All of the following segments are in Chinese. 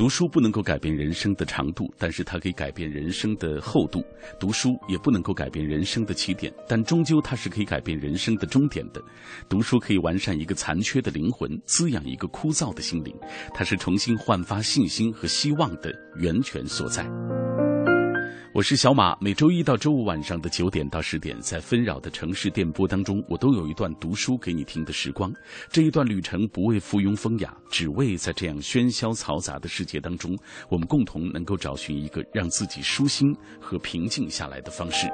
读书不能够改变人生的长度，但是它可以改变人生的厚度；读书也不能够改变人生的起点，但终究它是可以改变人生的终点的。读书可以完善一个残缺的灵魂，滋养一个枯燥的心灵，它是重新焕发信心和希望的源泉所在。我是小马，每周一到周五晚上的九点到十点，在纷扰的城市电波当中，我都有一段读书给你听的时光。这一段旅程不为附庸风雅，只为在这样喧嚣嘈杂的世界当中，我们共同能够找寻一个让自己舒心和平静下来的方式。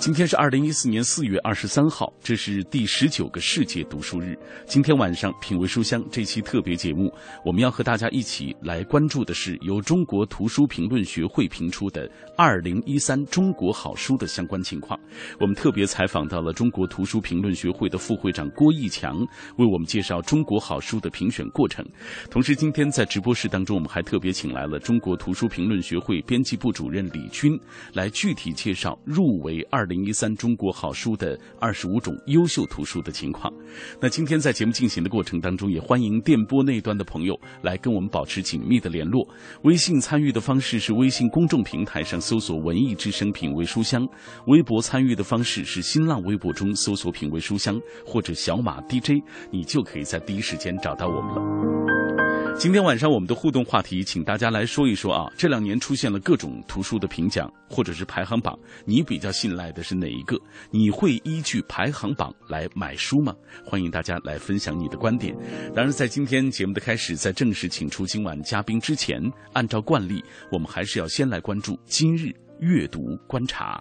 今天是二零一四年四月二十三号，这是第十九个世界读书日。今天晚上品味书香这期特别节目，我们要和大家一起来关注的是由中国图书评论学会评出的二零一三中国好书的相关情况。我们特别采访到了中国图书评论学会的副会长郭义强，为我们介绍中国好书的评选过程。同时，今天在直播室当中，我们还特别请来了中国图书评论学会编辑部主任李军，来具体介绍入围二。零一三中国好书的二十五种优秀图书的情况。那今天在节目进行的过程当中，也欢迎电波那端的朋友来跟我们保持紧密的联络。微信参与的方式是微信公众平台上搜索“文艺之声品味书香”，微博参与的方式是新浪微博中搜索“品味书香”或者小马 DJ，你就可以在第一时间找到我们了。今天晚上我们的互动话题，请大家来说一说啊，这两年出现了各种图书的评奖或者是排行榜，你比较信赖的是哪一个？你会依据排行榜来买书吗？欢迎大家来分享你的观点。当然，在今天节目的开始，在正式请出今晚嘉宾之前，按照惯例，我们还是要先来关注今日阅读观察。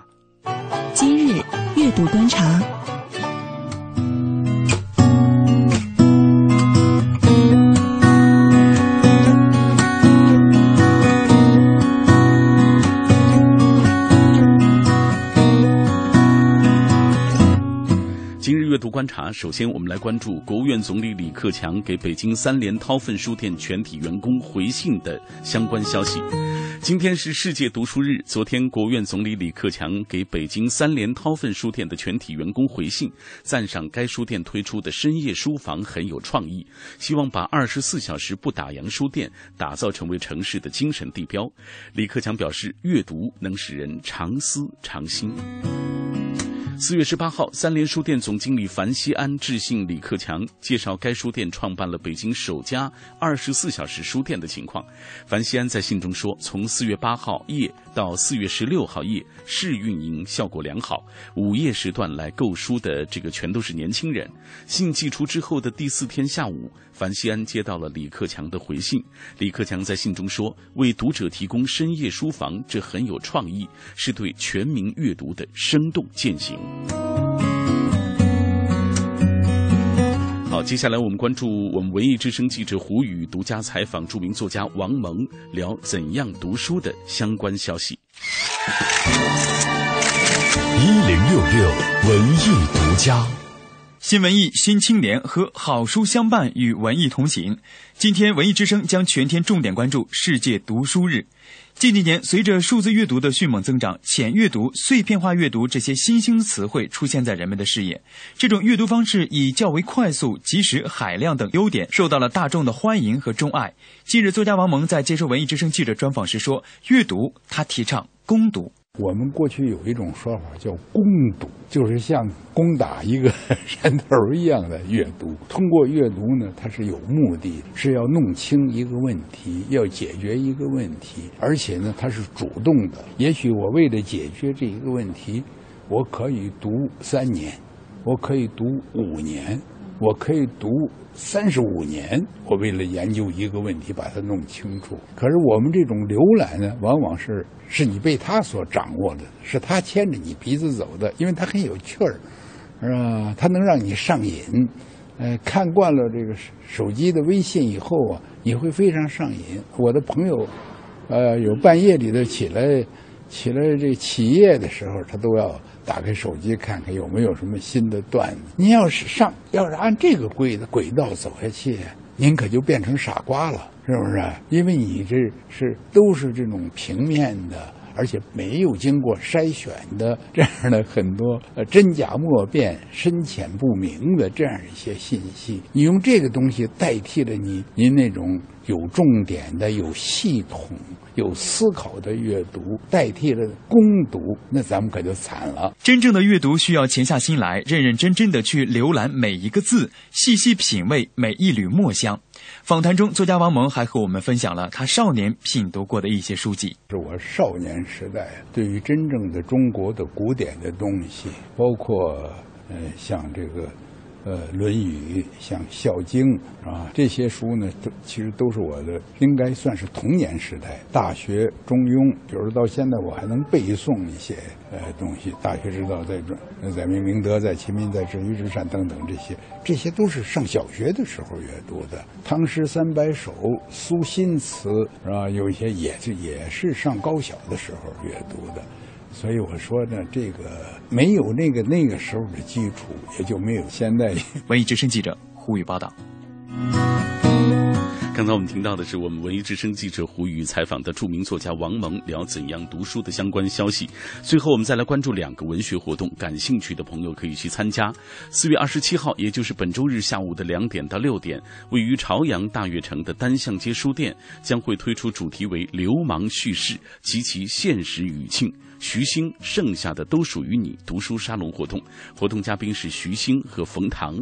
今日阅读观察。阅读观察，首先我们来关注国务院总理李克强给北京三联韬奋书店全体员工回信的相关消息。今天是世界读书日，昨天国务院总理李克强给北京三联韬奋书店的全体员工回信，赞赏该书店推出的深夜书房很有创意，希望把二十四小时不打烊书店打造成为城市的精神地标。李克强表示，阅读能使人常思常新。四月十八号，三联书店总经理樊西安致信李克强，介绍该书店创办了北京首家二十四小时书店的情况。樊西安在信中说：“从四月八号夜到四月十六号夜，试运营效果良好。午夜时段来购书的这个全都是年轻人。信寄出之后的第四天下午，樊西安接到了李克强的回信。李克强在信中说：‘为读者提供深夜书房，这很有创意，是对全民阅读的生动践行。’”好，接下来我们关注我们文艺之声记者胡宇独家采访著名作家王蒙，聊怎样读书的相关消息。一零六六文艺独家，新文艺新青年和好书相伴，与文艺同行。今天文艺之声将全天重点关注世界读书日。近几年，随着数字阅读的迅猛增长，浅阅读、碎片化阅读这些新兴词汇出现在人们的视野。这种阅读方式以较为快速、及时、海量等优点，受到了大众的欢迎和钟爱。近日，作家王蒙在接受文艺之声记者专访时说：“阅读，他提倡攻读。”我们过去有一种说法叫攻读，就是像攻打一个山头一样的阅读。通过阅读呢，它是有目的，是要弄清一个问题，要解决一个问题，而且呢，它是主动的。也许我为了解决这一个问题，我可以读三年，我可以读五年，我可以读。三十五年，我为了研究一个问题，把它弄清楚。可是我们这种浏览呢，往往是是你被他所掌握的，是他牵着你鼻子走的，因为他很有趣儿，是吧？他能让你上瘾，呃，看惯了这个手机的微信以后啊，你会非常上瘾。我的朋友，呃，有半夜里头起来，起来这起夜的时候，他都要打开手机看看有没有什么新的段子。您要是上，要是按这个轨轨道走下去，您可就变成傻瓜了，是不是？因为你这是都是这种平面的。而且没有经过筛选的 这样的很多呃真假莫辨、深浅不明的这样一些信息，你用这个东西代替了你您那种有重点的、有系统、有思考的阅读，代替了攻读，那咱们可就惨了。真正的阅读需要潜下心来，认认真真的去浏览每一个字，细细品味每一缕墨香。访谈中，作家王蒙还和我们分享了他少年品读过的一些书籍。是我少年时代对于真正的中国的古典的东西，包括呃像这个。呃，《论语》像《孝经》啊，这些书呢，都其实都是我的，应该算是童年时代。大学《中庸》，比如到现在我还能背诵一些呃东西。大学之道，在在明明德，在亲民，在止于至善等等这些，这些都是上小学的时候阅读的。唐诗三百首、苏辛词是吧？有一些也是也是上高小的时候阅读的。所以我说呢，这个没有那个那个时候的基础，也就没有现在。文艺之声记者胡宇报道。刚才我们听到的是我们文艺之声记者胡宇采访的著名作家王蒙，聊怎样读书的相关消息。最后，我们再来关注两个文学活动，感兴趣的朋友可以去参加。四月二十七号，也就是本周日下午的两点到六点，位于朝阳大悦城的单向街书店将会推出主题为“流氓叙事及其现实语境”。徐星剩下的都属于你读书沙龙活动，活动嘉宾是徐星和冯唐。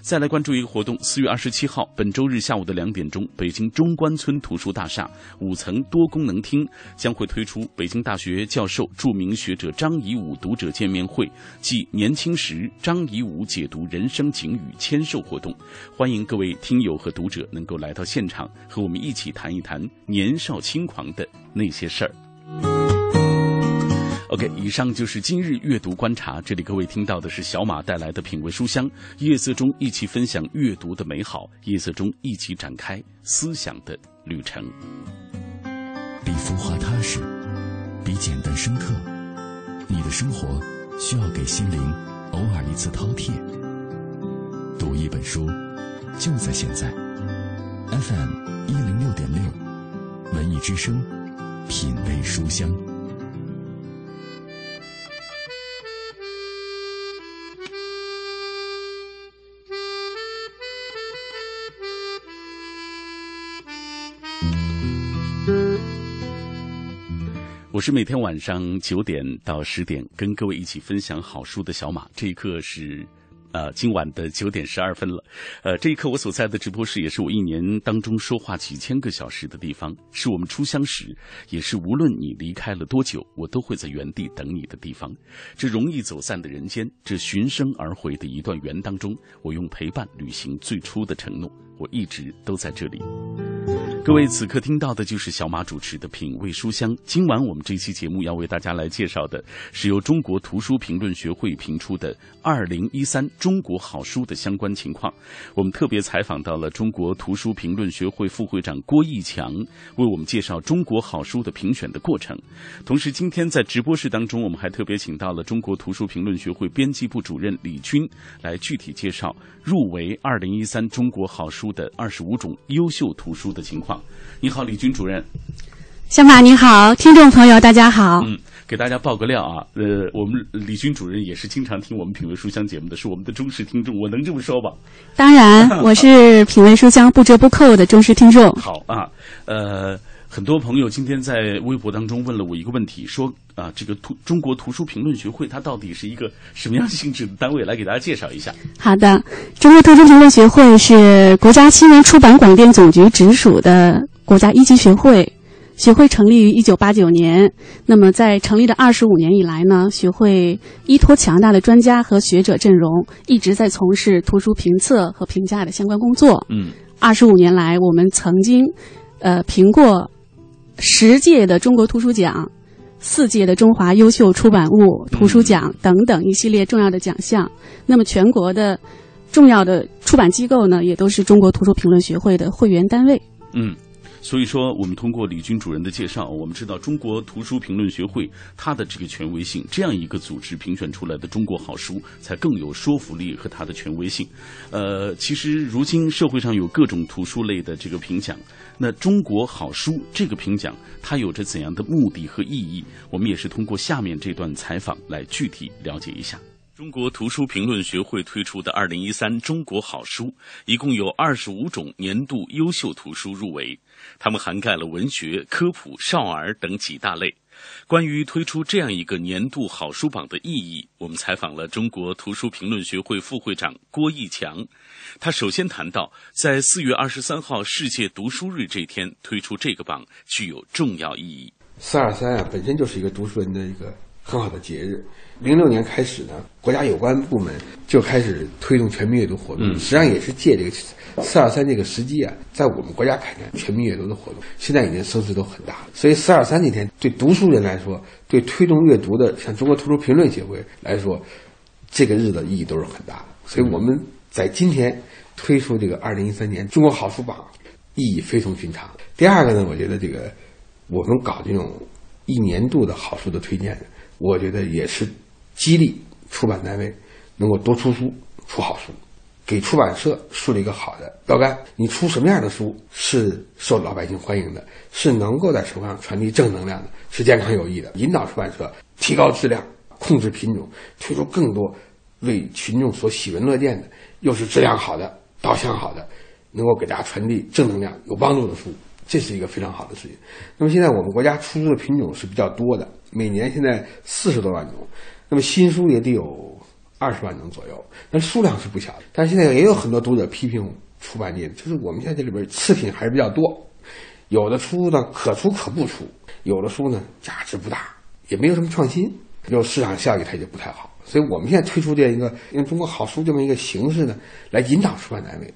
再来关注一个活动，四月二十七号，本周日下午的两点钟，北京中关村图书大厦五层多功能厅将会推出北京大学教授、著名学者张颐武读者见面会暨年轻时张颐武解读人生景语签售活动，欢迎各位听友和读者能够来到现场，和我们一起谈一谈年少轻狂的那些事儿。OK，以上就是今日阅读观察。这里各位听到的是小马带来的品味书香，夜色中一起分享阅读的美好，夜色中一起展开思想的旅程。比浮华踏实，比简单深刻。你的生活需要给心灵偶尔一次饕餮。读一本书，就在现在。FM 一零六点六，文艺之声，品味书香。是每天晚上九点到十点跟各位一起分享好书的小马，这一刻是，呃，今晚的九点十二分了，呃，这一刻我所在的直播室也是我一年当中说话几千个小时的地方，是我们初相识，也是无论你离开了多久，我都会在原地等你的地方。这容易走散的人间，这循声而回的一段缘当中，我用陪伴履行最初的承诺，我一直都在这里。各位，此刻听到的就是小马主持的《品味书香》。今晚我们这期节目要为大家来介绍的是由中国图书评论学会评出的二零一三中国好书的相关情况。我们特别采访到了中国图书评论学会副会长郭义强，为我们介绍中国好书的评选的过程。同时，今天在直播室当中，我们还特别请到了中国图书评论学会编辑部主任李军，来具体介绍入围二零一三中国好书的二十五种优秀图书的情况。你好，李军主任。小马你好，听众朋友大家好。嗯，给大家爆个料啊，呃，我们李军主任也是经常听我们品味书香节目的，是我们的忠实听众，我能这么说吧？当然，我是品味书香不折不扣的忠实听众。好啊，呃。很多朋友今天在微博当中问了我一个问题，说啊，这个图中国图书评论学会它到底是一个什么样性质的单位？来给大家介绍一下。好的，中国图书评论学会是国家新闻出版广电总局直属的国家一级学会，学会成立于一九八九年。那么在成立的二十五年以来呢，学会依托强大的专家和学者阵容，一直在从事图书评测和评价的相关工作。嗯，二十五年来，我们曾经呃评过。十届的中国图书奖，四届的中华优秀出版物图书奖等等一系列重要的奖项。那么全国的重要的出版机构呢，也都是中国图书评论学会的会员单位。嗯。所以说，我们通过李军主任的介绍，我们知道中国图书评论学会它的这个权威性，这样一个组织评选出来的中国好书才更有说服力和它的权威性。呃，其实如今社会上有各种图书类的这个评奖，那中国好书这个评奖它有着怎样的目的和意义？我们也是通过下面这段采访来具体了解一下。中国图书评论学会推出的二零一三中国好书，一共有二十五种年度优秀图书入围，它们涵盖了文学、科普、少儿等几大类。关于推出这样一个年度好书榜的意义，我们采访了中国图书评论学会副会长郭义强。他首先谈到，在四月二十三号世界读书日这天推出这个榜具有重要意义。四二三啊，本身就是一个读书人的一个很好的节日。零六年开始呢，国家有关部门就开始推动全民阅读活动，实际上也是借这个四二三这个时机啊，在我们国家开展全民阅读的活动，现在已经声势都很大。所以四二三那天对读书人来说，对推动阅读的像中国图书评论协会来说，这个日子意义都是很大的。所以我们在今天推出这个二零一三年中国好书榜，意义非同寻常。第二个呢，我觉得这个我们搞这种一年度的好书的推荐，我觉得也是。激励出版单位能够多出书、出好书，给出版社树立一个好的标杆。你出什么样的书是受老百姓欢迎的，是能够在社会上传递正能量的，是健康有益的，引导出版社提高质量、控制品种，推出更多为群众所喜闻乐见的，又是质量好的、导向好的，能够给大家传递正能量、有帮助的书，这是一个非常好的事情。那么现在我们国家出书的品种是比较多的，每年现在四十多万种。那么新书也得有二十万种左右，那数量是不小的。但是现在也有很多读者批评出版界，就是我们现在这里边次品还是比较多，有的书呢可出可不出，有的书呢价值不大，也没有什么创新，就市场效益它就不太好。所以我们现在推出这样一个用中国好书这么一个形式呢，来引导出版单位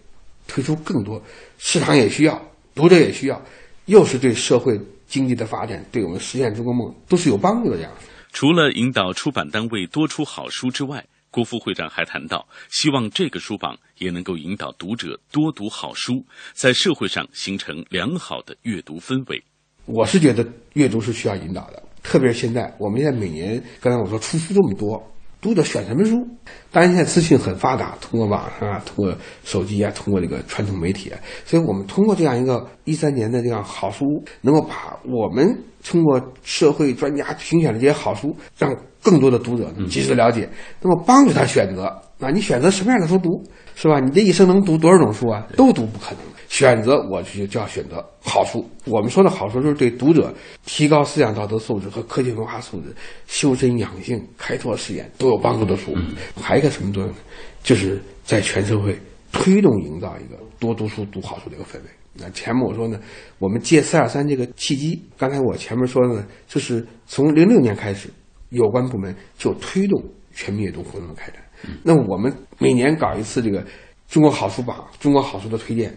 推出更多市场也需要、读者也需要，又是对社会经济的发展、对我们实现中国梦都是有帮助的这样。除了引导出版单位多出好书之外，郭副会长还谈到，希望这个书榜也能够引导读者多读好书，在社会上形成良好的阅读氛围。我是觉得阅读是需要引导的，特别是现在，我们现在每年刚才我说出书这么多。读者选什么书？当然，现在资讯很发达，通过网上啊，通过手机啊，通过这个传统媒体啊，所以我们通过这样一个一三年的这样好书，能够把我们通过社会专家评选的这些好书，让更多的读者及时了解，那么帮助他选择。啊，你选择什么样的书读，是吧？你这一生能读多少种书啊？都读不可能。选择，我就就要选择好书。我们说的好书，就是对读者提高思想道德素质和科技文化素质、修身养性、开拓视野都有帮助的书。还有一个什么作用呢？就是在全社会推动营造一个多读书、读好书的一个氛围。那前面我说呢，我们借四二三这个契机，刚才我前面说呢，就是从零六年开始，有关部门就推动全民阅读活动的开展。那我们每年搞一次这个中国好书榜、中国好书的推荐。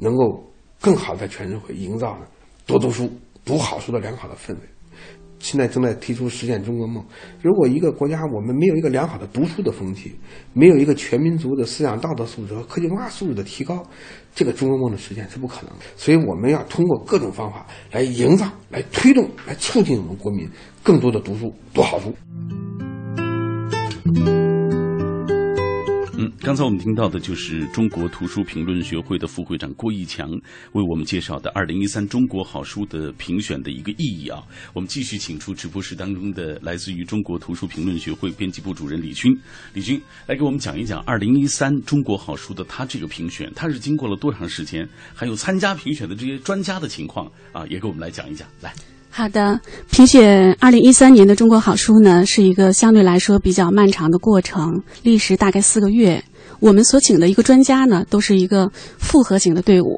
能够更好在全社会营造呢多读书、读好书的良好的氛围。现在正在提出实现中国梦。如果一个国家我们没有一个良好的读书的风气，没有一个全民族的思想道德素质和科技文化素质的提高，这个中国梦的实现是不可能的。所以我们要通过各种方法来营造、来推动、来促进我们国民更多的读书、读好书。嗯，刚才我们听到的就是中国图书评论学会的副会长郭义强为我们介绍的二零一三中国好书的评选的一个意义啊。我们继续请出直播室当中的来自于中国图书评论学会编辑部主任李军，李军来给我们讲一讲二零一三中国好书的他这个评选，他是经过了多长时间，还有参加评选的这些专家的情况啊，也给我们来讲一讲。来，好的，评选二零一三年的中国好书呢，是一个相对来说比较漫长的过程，历时大概四个月。我们所请的一个专家呢，都是一个复合型的队伍，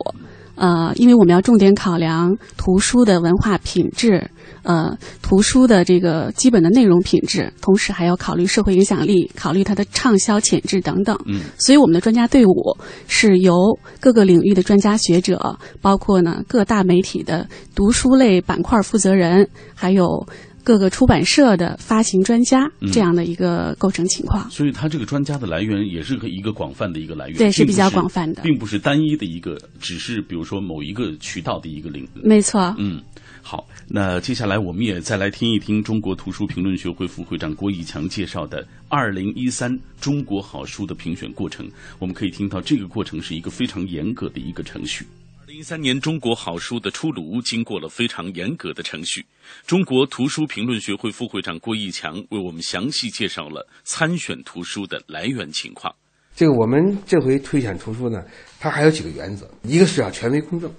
呃，因为我们要重点考量图书的文化品质，呃，图书的这个基本的内容品质，同时还要考虑社会影响力，考虑它的畅销潜质等等。嗯，所以我们的专家队伍是由各个领域的专家学者，包括呢各大媒体的读书类板块负责人，还有。各个出版社的发行专家这样的一个构成情况。所以，它这个专家的来源也是一个广泛的一个来源，对，是比较广泛的。并不是单一的一个，只是比如说某一个渠道的一个领域。没错，嗯，好，那接下来我们也再来听一听中国图书评论学会副会长郭义强介绍的二零一三中国好书的评选过程。我们可以听到这个过程是一个非常严格的一个程序。二零一三年中国好书的出炉经过了非常严格的程序。中国图书评论学会副会长郭义强为我们详细介绍了参选图书的来源情况。这个我们这回推选图书呢，它还有几个原则，一个是要权威公正，呃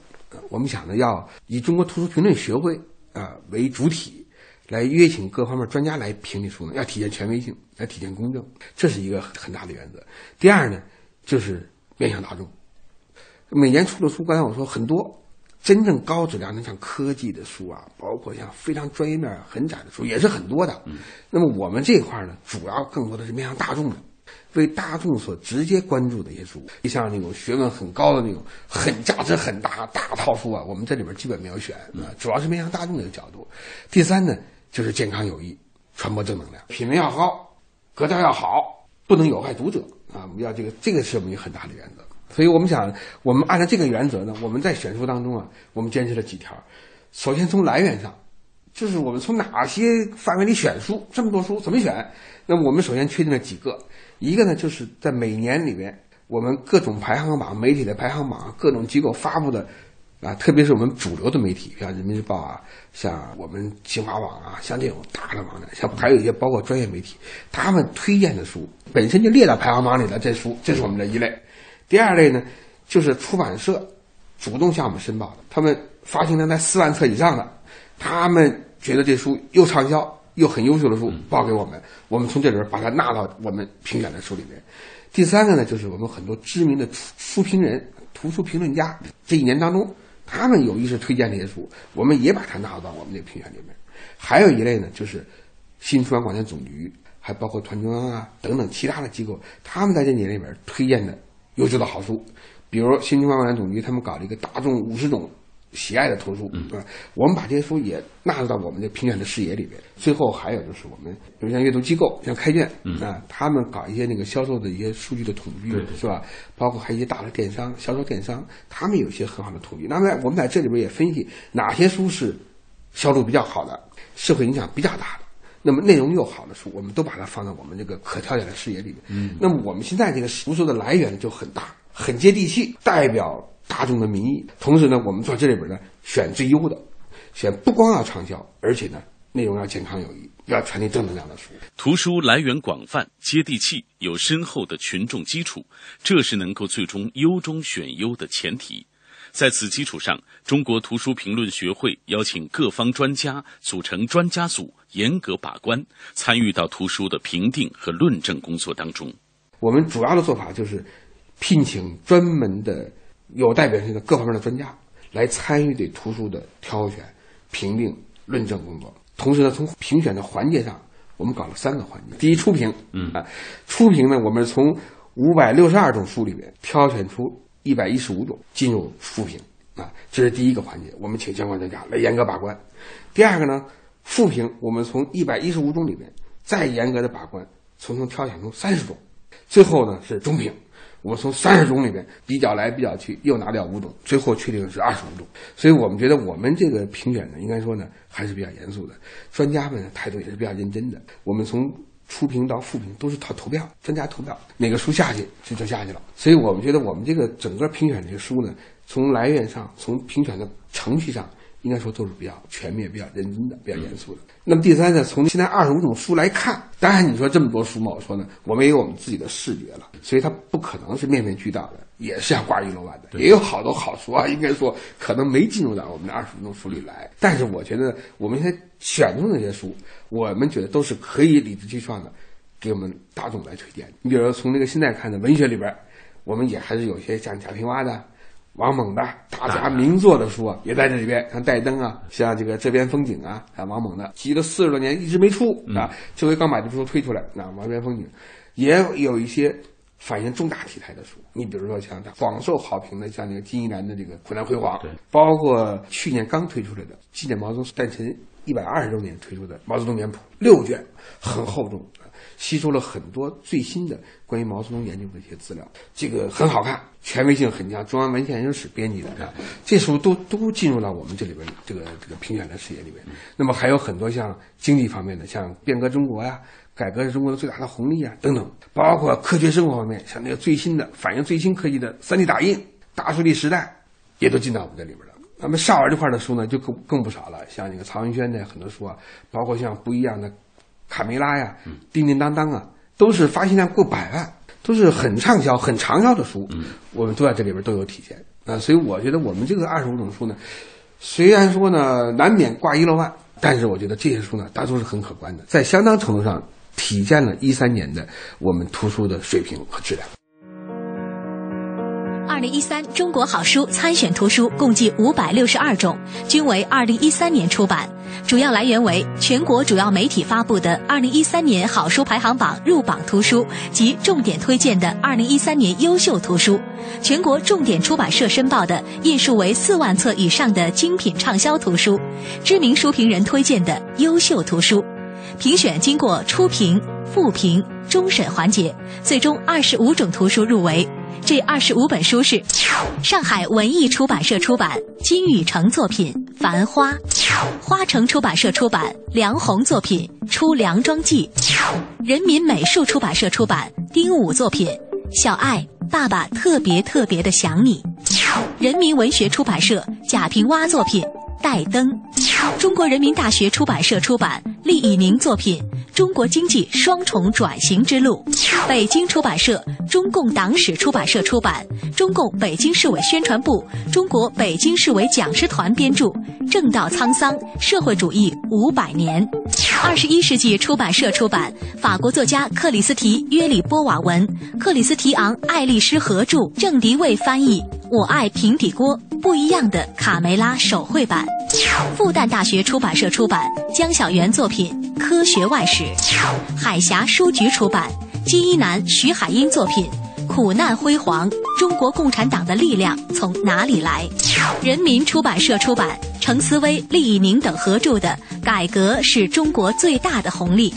我们想呢要以中国图书评论学会啊、为主体，来约请各方面专家来评这书呢，要体现权威性，来体现公正，这是一个很大的原则。第二呢，就是面向大众，每年出的书，刚才我说很多。真正高质量的像科技的书啊，包括像非常专业面很窄的书，也是很多的。那么我们这一块呢，主要更多的是面向大众的，为大众所直接关注的一些书，像那种学问很高的那种、很价值很大大套书啊，我们这里边基本没有选啊，主要是面向大众的一个角度。第三呢，就是健康有益，传播正能量，品味要高，格调要好，不能有害读者啊，我们要这个，这个是我们一个很大的原则。所以我们想，我们按照这个原则呢，我们在选书当中啊，我们坚持了几条。首先从来源上，就是我们从哪些范围里选书，这么多书怎么选？那么我们首先确定了几个，一个呢就是在每年里边，我们各种排行榜、媒体的排行榜、各种机构发布的，啊，特别是我们主流的媒体，像人民日报啊，像我们新华网啊，像这种大的网站，像还有一些包括专业媒体，他们推荐的书本身就列到排行榜里的这书，这是我们的一类。第二类呢，就是出版社主动向我们申报的，他们发行量在四万册以上的，他们觉得这书又畅销又很优秀的书报给我们，我们从这里边把它纳到我们评选的书里面。第三个呢，就是我们很多知名的书书评人、图书评论家，这一年当中，他们有意识推荐这些书，我们也把它纳入到我们这个评选里面。还有一类呢，就是新出版广电总局，还包括团中央啊等等其他的机构，他们在这年里边推荐的优秀的好书，比如新出版广电总局他们搞了一个大众五十种喜爱的图书，嗯，我们把这些书也纳入到我们的评选的视野里边。最后还有就是我们，比如像阅读机构，像开卷，啊，他们搞一些那个销售的一些数据的统计，是吧？包括还有一些大的电商、销售电商，他们有一些很好的统计。那么我们在这里边也分析哪些书是销路比较好的，社会影响比较大的。那么内容又好的书，我们都把它放在我们这个可挑选的视野里面。嗯，那么我们现在这个读书的来源就很大，很接地气，代表大众的民意。同时呢，我们做这里边呢选最优的，选不光要畅销，而且呢内容要健康有益，要传递正能量的书。图书来源广泛、接地气，有深厚的群众基础，这是能够最终优中选优的前提。在此基础上，中国图书评论学会邀请各方专家组成专家组，严格把关，参与到图书的评定和论证工作当中。我们主要的做法就是聘请专门的有代表性的各方面的专家来参与对图书的挑选、评定、论证工作。同时呢，从评选的环节上，我们搞了三个环节。第一，初评，嗯啊，初评呢，我们从五百六十二种书里面挑选出一百一十五种进入复评啊，这是第一个环节，我们请相关专家来严格把关。第二个呢，复评我们从一百一十五种里面再严格的把关，从中挑选出三十种。最后呢是中评，我从三十种里面比较来比较去，又拿掉五种，最后确定是二十五种。所以我们觉得我们这个评选呢，应该说呢还是比较严肃的，专家们的态度也是比较认真的。我们从初评到复评都是投投票，专家投票，哪个书下去就就下去了。所以我们觉得我们这个整个评选这个书呢，从来源上，从评选的程序上。应该说都是比较全面、比较认真的、比较严肃的。那么第三呢，从现在二十五种书来看，当然你说这么多书嘛，我说呢，我们也有我们自己的视觉了，所以它不可能是面面俱到的，也是要挂一楼万的，也有好多好书啊，应该说可能没进入到我们的二十五种书里来。但是我觉得我们现在选中的这些书，我们觉得都是可以理直气壮的给我们大众来推荐。你比如说从那个现在看的文学里边，我们也还是有些像贾平凹的。王蒙的大家名作的书啊，也在这里边，像《戴登》啊，像这个《这边风景》啊，还有王蒙的，集了四十多年一直没出啊，这回刚把这书推出来，啊《王边风景》也有一些反映重大题材的书。你比如说像广受好评的，像那个金一南的这个《苦难辉煌》，对，包括去年刚推出来的纪念毛泽东诞辰一百二十周年推出的《毛泽东年谱》六卷，很厚重。吸收了很多最新的关于毛泽东研究的一些资料，这个很好看，权威性很强，中央文献研究室编辑的啊，这书都都进入到我们这里边这个这个评选的视野里边。那么还有很多像经济方面的，像变革中国呀、改革是中国的最大的红利啊等等，包括科学生活方面，像那个最新的反映最新科技的 3D 打印、大数据时代，也都进到我们这里边了。那么少儿这块的书呢，就更更不少了，像那个曹文轩的很多书啊，包括像不一样的。卡梅拉呀，叮叮当当啊，都是发行量过百万，都是很畅销、很畅销的书，我们都在这里边都有体现啊。所以我觉得我们这个二十五种书呢，虽然说呢难免挂一漏万，但是我觉得这些书呢，大多是很可观的，在相当程度上体现了一三年的我们图书的水平和质量。二零一三中国好书参选图书共计五百六十二种，均为二零一三年出版。主要来源为全国主要媒体发布的二零一三年好书排行榜入榜图书及重点推荐的二零一三年优秀图书，全国重点出版社申报的印数为四万册以上的精品畅销图书，知名书评人推荐的优秀图书。评选经过初评、复评、终审环节，最终二十五种图书入围。这二十五本书是上海文艺出版社出版金宇澄作品《繁花》，花城出版社出版梁鸿作品《出梁庄记》，人民美术出版社出版丁武作品《小爱爸爸特别特别的想你》，人民文学出版社贾平凹作品《带灯》，中国人民大学出版社出版厉以宁作品。中国经济双重转型之路，北京出版社、中共党史出版社出版，中共北京市委宣传部、中国北京市委讲师团编著《正道沧桑：社会主义五百年》，二十一世纪出版社出版，法国作家克里斯提·约里波瓦文、克里斯提昂·爱丽丝合著，郑迪卫翻译，《我爱平底锅：不一样的卡梅拉》手绘版，复旦大学出版社出版，江晓原作品。科学外史，海峡书局出版，金一南、徐海英作品《苦难辉煌：中国共产党的力量从哪里来》，人民出版社出版，程思威、厉以宁等合著的《改革是中国最大的红利》，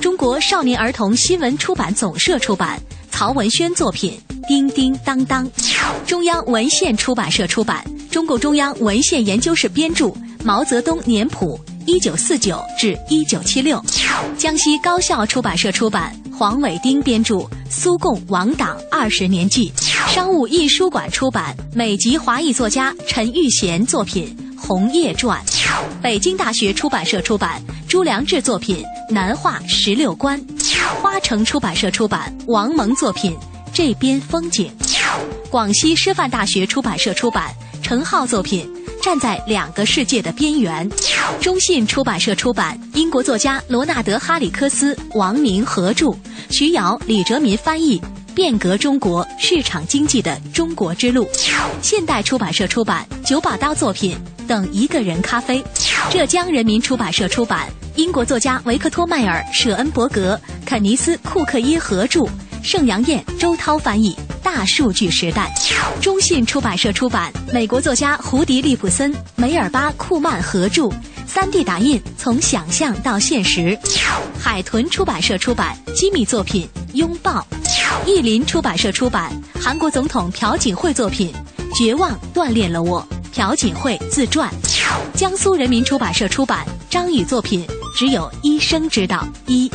中国少年儿童新闻出版总社出版，曹文轩作品《叮叮当当》，中央文献出版社出版，中共中央文献研究室编著《毛泽东年谱》。一九四九至一九七六，江西高校出版社出版，黄伟丁编著《苏共亡党二十年记》，商务印书馆出版，美籍华裔作家陈玉贤作品《红叶传》，北京大学出版社出版，朱良志作品《南画十六关》，花城出版社出版，王蒙作品《这边风景》，广西师范大学出版社出版，陈浩作品。站在两个世界的边缘，中信出版社出版，英国作家罗纳德·哈里克斯、王明合著，徐瑶、李哲民翻译，《变革中国市场经济的中国之路》。现代出版社出版，九把刀作品《等一个人咖啡》。浙江人民出版社出版，英国作家维克托·迈尔、舍恩伯格、肯尼斯·库克耶合著，盛阳燕、周涛翻译。大数据时代，中信出版社出版，美国作家胡迪·利普森、梅尔巴·库曼合著，3D 打印从想象到现实。海豚出版社出版，机密作品《拥抱》。译林出版社出版，韩国总统朴槿惠作品《绝望锻炼了我》，朴槿惠自传。江苏人民出版社出版，张宇作品《只有医生知道》一。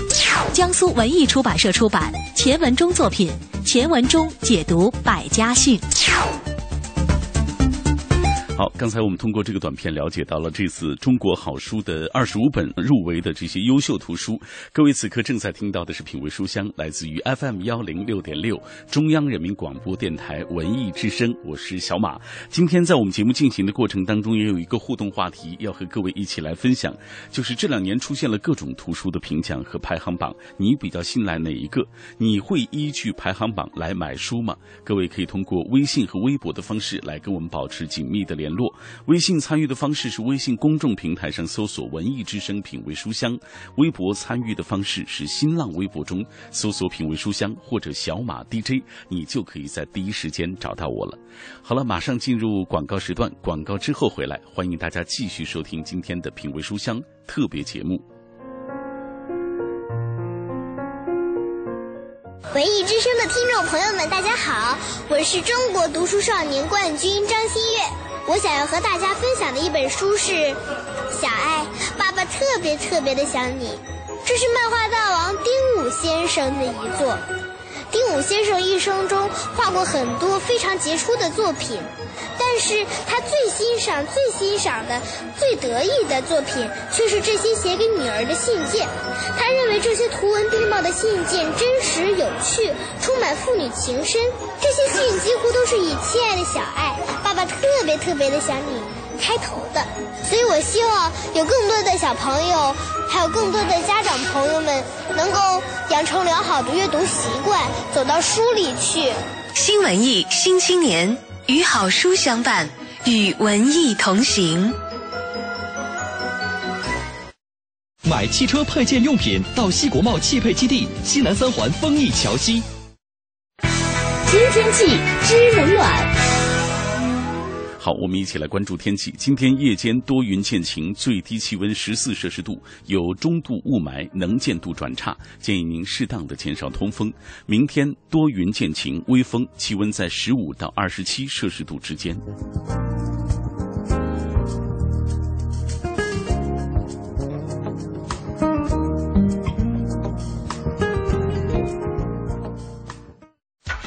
江苏文艺出版社出版，钱文忠作品。钱文忠解读百家姓。好，刚才我们通过这个短片了解到了这次中国好书的二十五本入围的这些优秀图书。各位此刻正在听到的是品味书香，来自于 FM 幺零六点六中央人民广播电台文艺之声。我是小马。今天在我们节目进行的过程当中，也有一个互动话题要和各位一起来分享，就是这两年出现了各种图书的评奖和排行榜，你比较信赖哪一个？你会依据排行榜来买书吗？各位可以通过微信和微博的方式来跟我们保持紧密的联。联络。微信参与的方式是微信公众平台上搜索“文艺之声品味书香”，微博参与的方式是新浪微博中搜索“品味书香”或者“小马 DJ”，你就可以在第一时间找到我了。好了，马上进入广告时段，广告之后回来，欢迎大家继续收听今天的品味书香特别节目。文艺之声的听众朋友们，大家好，我是中国读书少年冠军张馨月。我想要和大家分享的一本书是《小爱，爸爸特别特别的想你》，这是漫画大王丁武先生的遗作。丁武先生一生中画过很多非常杰出的作品，但是他最欣赏、最欣赏的、最得意的作品却是这些写给女儿的信件。他认为这些图文并茂的信件真实有趣，充满父女情深。这些信几乎都是以“亲爱的小爱，爸爸特别特别的想你”开头的。所以我希望有更多的小朋友。还有更多的家长朋友们能够养成良好的阅读习惯，走到书里去。新文艺新青年与好书相伴，与文艺同行。买汽车配件用品到西国贸汽配基地西南三环丰益桥西。知天气，知冷暖。好，我们一起来关注天气。今天夜间多云见晴，最低气温十四摄氏度，有中度雾霾，能见度转差，建议您适当的减少通风。明天多云见晴，微风，气温在十五到二十七摄氏度之间。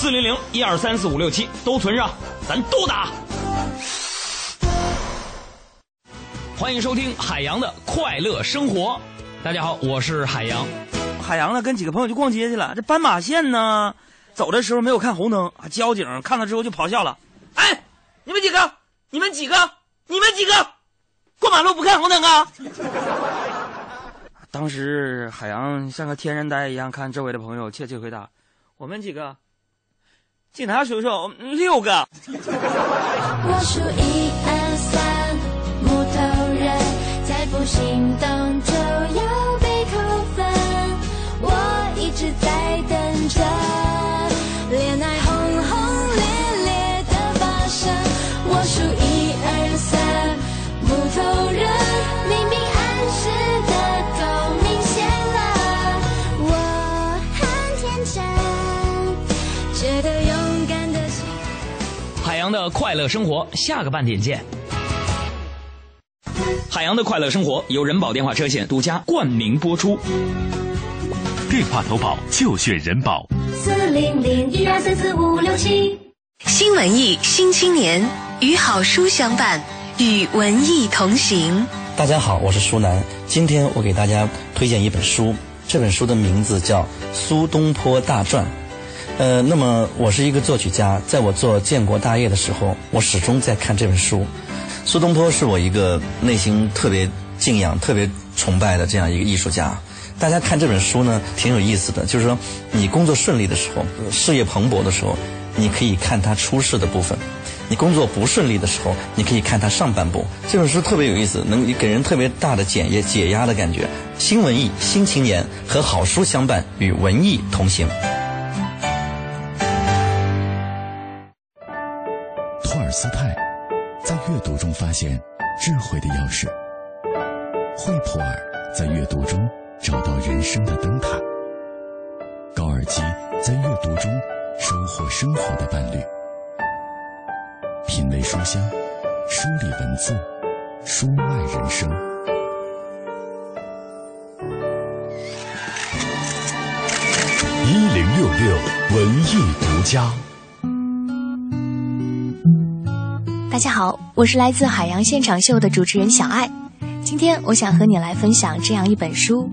四零零一二三四五六七都存上，咱都打。欢迎收听海洋的快乐生活。大家好，我是海洋。海洋呢，跟几个朋友去逛街去了。这斑马线呢，走的时候没有看红灯，交警看了之后就咆哮了：“哎，你们几个？你们几个？你们几个？过马路不看红灯啊？”当时海洋像个天然呆一样看周围的朋友，怯怯回答：“我们几个。”警察叔叔，六个。我数一二三，木头人，再不行动就要被扣分。我一直在等着，恋爱的快乐生活，下个半点见。海洋的快乐生活由人保电话车险独家冠名播出。电话投保就选人保。四零零一二三四五六七。新文艺新青年与好书相伴，与文艺同行。大家好，我是舒楠。今天我给大家推荐一本书，这本书的名字叫《苏东坡大传》。呃，那么我是一个作曲家，在我做建国大业的时候，我始终在看这本书。苏东坡是我一个内心特别敬仰、特别崇拜的这样一个艺术家。大家看这本书呢，挺有意思的，就是说你工作顺利的时候，事业蓬勃的时候，你可以看他出世的部分；你工作不顺利的时候，你可以看他上半部。这本书特别有意思，能给人特别大的检验、解压的感觉。新文艺、新青年和好书相伴，与文艺同行。斯泰在阅读中发现智慧的钥匙，惠普尔在阅读中找到人生的灯塔，高尔基在阅读中收获生活的伴侣。品味书香，梳理文字，书外人生。一零六六文艺独家。大家好，我是来自海洋现场秀的主持人小爱。今天我想和你来分享这样一本书，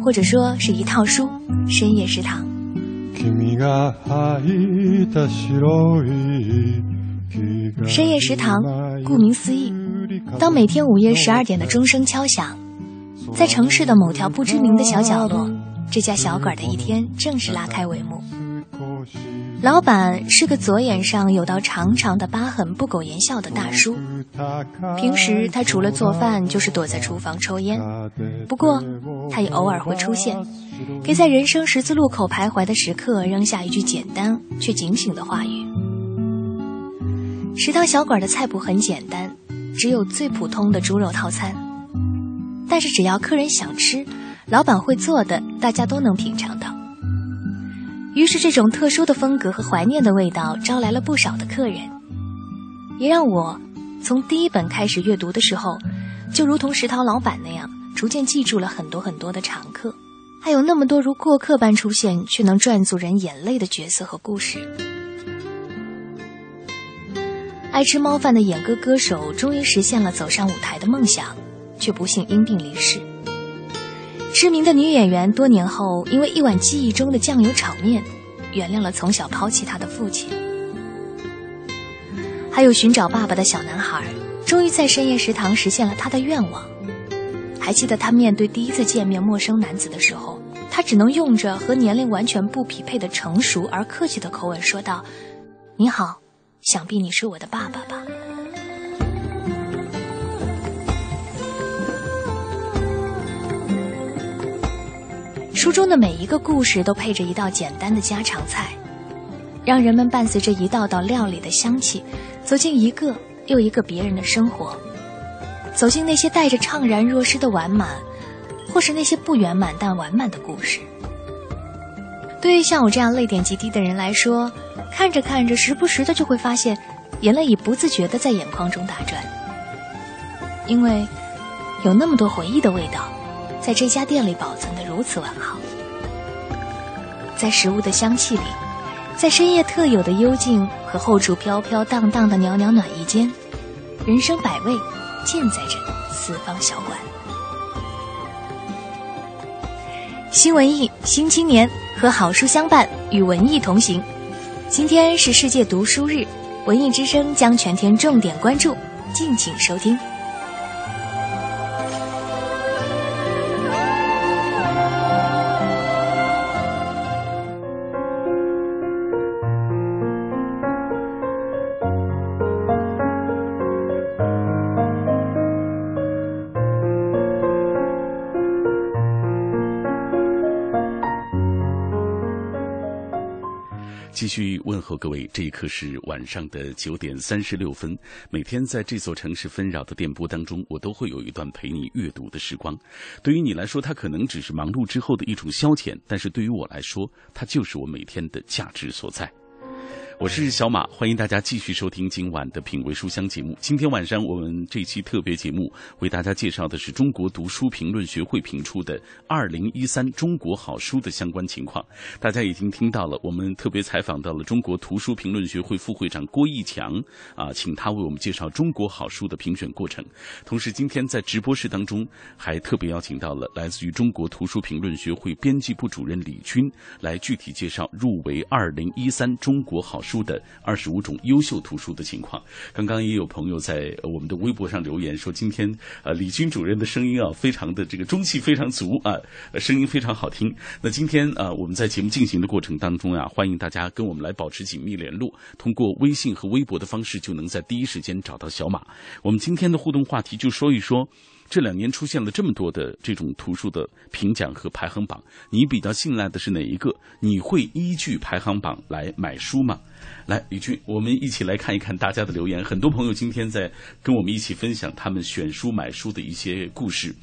或者说是一套书《深夜食堂》。深夜食堂，顾名思义，当每天午夜十二点的钟声敲响，在城市的某条不知名的小角落，这家小馆的一天正式拉开帷幕。老板是个左眼上有道长长的疤痕、不苟言笑的大叔。平时他除了做饭，就是躲在厨房抽烟。不过，他也偶尔会出现，给在人生十字路口徘徊的时刻扔下一句简单却警醒的话语。食堂小馆的菜谱很简单，只有最普通的猪肉套餐。但是只要客人想吃，老板会做的，大家都能品尝到。于是，这种特殊的风格和怀念的味道招来了不少的客人，也让我从第一本开始阅读的时候，就如同食堂老板那样，逐渐记住了很多很多的常客，还有那么多如过客般出现却能赚足人眼泪的角色和故事。爱吃猫饭的演歌歌手终于实现了走上舞台的梦想，却不幸因病离世。知名的女演员多年后，因为一碗记忆中的酱油炒面，原谅了从小抛弃她的父亲。还有寻找爸爸的小男孩，终于在深夜食堂实现了他的愿望。还记得他面对第一次见面陌生男子的时候，他只能用着和年龄完全不匹配的成熟而客气的口吻说道：“你好，想必你是我的爸爸吧。”书中的每一个故事都配着一道简单的家常菜，让人们伴随着一道道料理的香气，走进一个又一个别人的生活，走进那些带着怅然若失的完满，或是那些不圆满但完满的故事。对于像我这样泪点极低的人来说，看着看着，时不时的就会发现，眼泪已不自觉的在眼眶中打转，因为有那么多回忆的味道。在这家店里保存的如此完好，在食物的香气里，在深夜特有的幽静和后厨飘飘荡荡的袅袅暖意间，人生百味，尽在这四方小馆。新文艺新青年和好书相伴，与文艺同行。今天是世界读书日，文艺之声将全天重点关注，敬请收听。各位，这一刻是晚上的九点三十六分。每天在这座城市纷扰的电波当中，我都会有一段陪你阅读的时光。对于你来说，它可能只是忙碌之后的一种消遣，但是对于我来说，它就是我每天的价值所在。我是小马，欢迎大家继续收听今晚的品味书香节目。今天晚上我们这期特别节目为大家介绍的是中国读书评论学会评出的二零一三中国好书的相关情况。大家已经听到了，我们特别采访到了中国图书评论学会副会长郭义强啊，请他为我们介绍中国好书的评选过程。同时，今天在直播室当中还特别邀请到了来自于中国图书评论学会编辑部主任李军，来具体介绍入围二零一三中国好书。的二十五种优秀图书的情况，刚刚也有朋友在我们的微博上留言说，今天呃李军主任的声音啊，非常的这个中气非常足啊，声音非常好听。那今天啊，我们在节目进行的过程当中啊，欢迎大家跟我们来保持紧密联络，通过微信和微博的方式，就能在第一时间找到小马。我们今天的互动话题就说一说。这两年出现了这么多的这种图书的评奖和排行榜，你比较信赖的是哪一个？你会依据排行榜来买书吗？来，李军，我们一起来看一看大家的留言。很多朋友今天在跟我们一起分享他们选书买书的一些故事。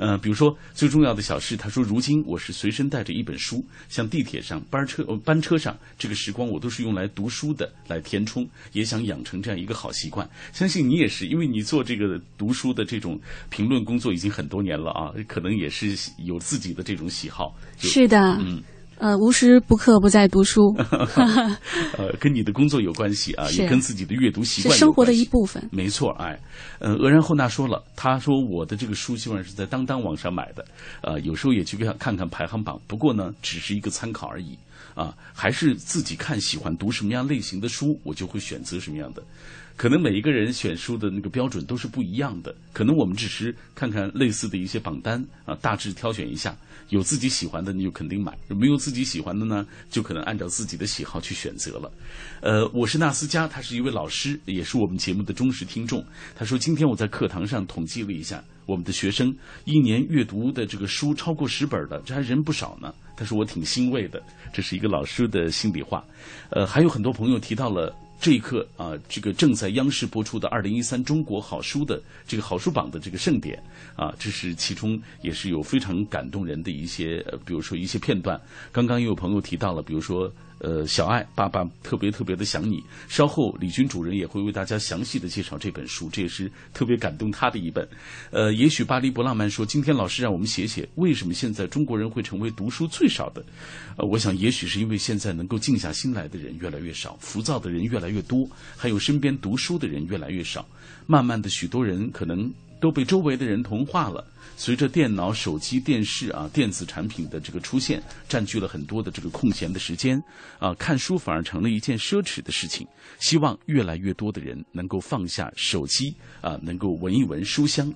呃，比如说最重要的小事，他说：“如今我是随身带着一本书，像地铁上、班车、呃班车上，这个时光我都是用来读书的，来填充，也想养成这样一个好习惯。相信你也是，因为你做这个读书的这种评论工作已经很多年了啊，可能也是有自己的这种喜好。是的，嗯，呃，无时不刻不在读书。呃，跟你的工作有关系啊，也跟自己的阅读习惯是生活的一部分。没错，哎，呃，俄然后娜说了，他说我的这个书基本上是在当当网上买的，呃，有时候也去看看看排行榜，不过呢，只是一个参考而已啊，还是自己看喜欢读什么样类型的书，我就会选择什么样的。可能每一个人选书的那个标准都是不一样的，可能我们只是看看类似的一些榜单啊，大致挑选一下，有自己喜欢的你就肯定买，没有自己喜欢的呢，就可能按照自己的喜好去选择了。呃，我是纳斯加，他是一位老师，也是我们节目的忠实听众。他说，今天我在课堂上统计了一下，我们的学生一年阅读的这个书超过十本的，这还人不少呢。他说我挺欣慰的，这是一个老师的心里话。呃，还有很多朋友提到了。这一刻啊，这个正在央视播出的二零一三中国好书的这个好书榜的这个盛典啊，这是其中也是有非常感动人的一些，比如说一些片段。刚刚也有朋友提到了，比如说。呃，小爱爸爸特别特别的想你。稍后李军主任也会为大家详细的介绍这本书，这也是特别感动他的一本。呃，也许巴黎不浪漫说，今天老师让我们写写为什么现在中国人会成为读书最少的。呃，我想也许是因为现在能够静下心来的人越来越少，浮躁的人越来越多，还有身边读书的人越来越少。慢慢的，许多人可能都被周围的人同化了。随着电脑、手机、电视啊电子产品的这个出现，占据了很多的这个空闲的时间，啊，看书反而成了一件奢侈的事情。希望越来越多的人能够放下手机啊，能够闻一闻书香。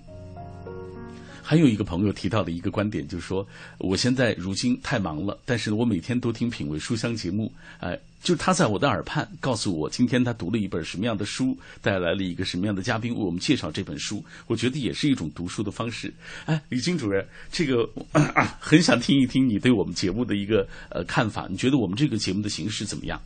还有一个朋友提到的一个观点，就是说，我现在如今太忙了，但是我每天都听品味书香节目，哎。就是他在我的耳畔告诉我，今天他读了一本什么样的书，带来了一个什么样的嘉宾为我们介绍这本书。我觉得也是一种读书的方式。哎，李金主任，这个啊很想听一听你对我们节目的一个呃看法。你觉得我们这个节目的形式怎么样？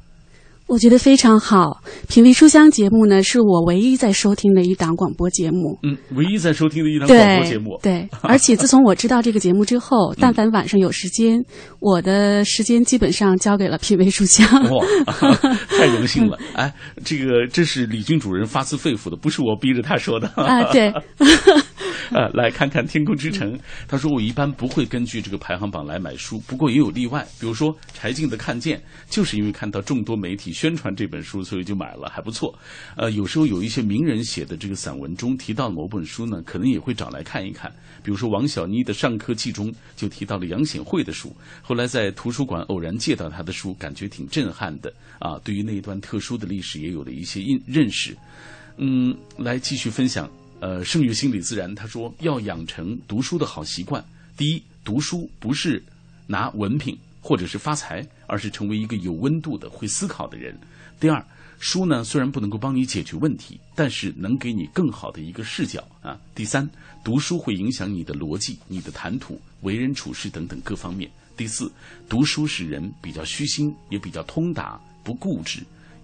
我觉得非常好，品味书香节目呢，是我唯一在收听的一档广播节目。嗯，唯一在收听的一档广播节目。对，而且自从我知道这个节目之后，但凡晚上有时间，我的时间基本上交给了品味书香。哇，太荣幸了！哎，这个这是李军主任发自肺腑的，不是我逼着他说的。啊，对。呃，来看看《天空之城》。他说：“我一般不会根据这个排行榜来买书，不过也有例外。比如说柴静的《看见》，就是因为看到众多媒体宣传这本书，所以就买了，还不错。呃，有时候有一些名人写的这个散文中提到某本书呢，可能也会找来看一看。比如说王小妮的《上课记》中就提到了杨显惠的书，后来在图书馆偶然借到他的书，感觉挺震撼的啊。对于那一段特殊的历史，也有了一些印认识。嗯，来继续分享。”呃，圣域心理自然他说要养成读书的好习惯。第一，读书不是拿文凭或者是发财，而是成为一个有温度的、会思考的人。第二，书呢虽然不能够帮你解决问题，但是能给你更好的一个视角啊。第三，读书会影响你的逻辑、你的谈吐、为人处事等等各方面。第四，读书使人比较虚心，也比较通达，不固执，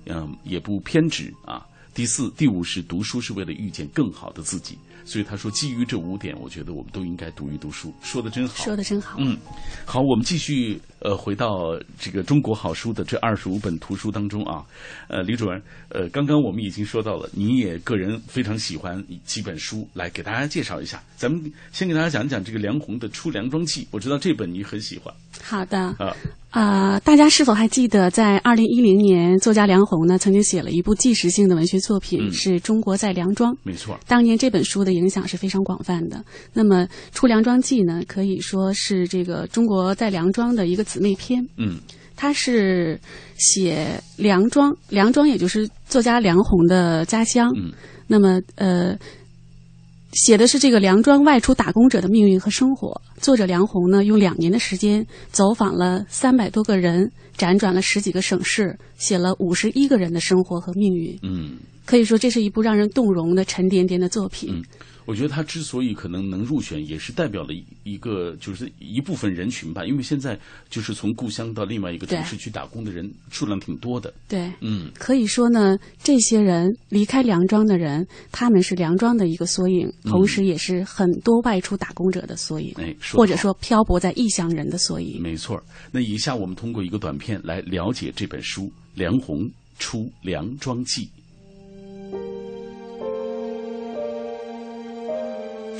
嗯，也不偏执啊。第四、第五是读书是为了遇见更好的自己，所以他说基于这五点，我觉得我们都应该读一读书。说的真好，说的真好。嗯，好，我们继续呃回到这个中国好书的这二十五本图书当中啊，呃，李主任，呃，刚刚我们已经说到了，你也个人非常喜欢几本书，来给大家介绍一下。咱们先给大家讲一讲这个梁鸿的《出梁庄记》，我知道这本你很喜欢。好的。啊。啊，大家是否还记得，在二零一零年，作家梁鸿呢曾经写了一部纪实性的文学作品，是中国在梁庄。没错，当年这本书的影响是非常广泛的。那么《出梁庄记》呢，可以说是这个中国在梁庄的一个姊妹篇。嗯，他是写梁庄，梁庄也就是作家梁鸿的家乡。嗯，那么呃。写的是这个梁庄外出打工者的命运和生活。作者梁鸿呢，用两年的时间走访了三百多个人，辗转了十几个省市，写了五十一个人的生活和命运。嗯，可以说这是一部让人动容的沉甸甸的作品。嗯。我觉得他之所以可能能入选，也是代表了一个就是一部分人群吧。因为现在就是从故乡到另外一个城市去打工的人数量挺多的。对，嗯，可以说呢，这些人离开梁庄的人，他们是梁庄的一个缩影，同时也是很多外出打工者的缩影，哎，或者说漂泊在异乡人的缩影。没错。那以下我们通过一个短片来了解这本书《梁鸿出梁庄记》。《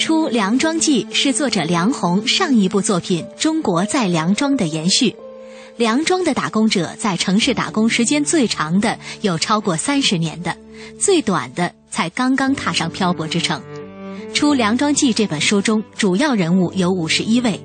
出梁庄记》是作者梁鸿上一部作品《中国在梁庄》的延续。梁庄的打工者在城市打工时间最长的有超过三十年的，最短的才刚刚踏上漂泊之城。《出梁庄记》这本书中，主要人物有五十一位，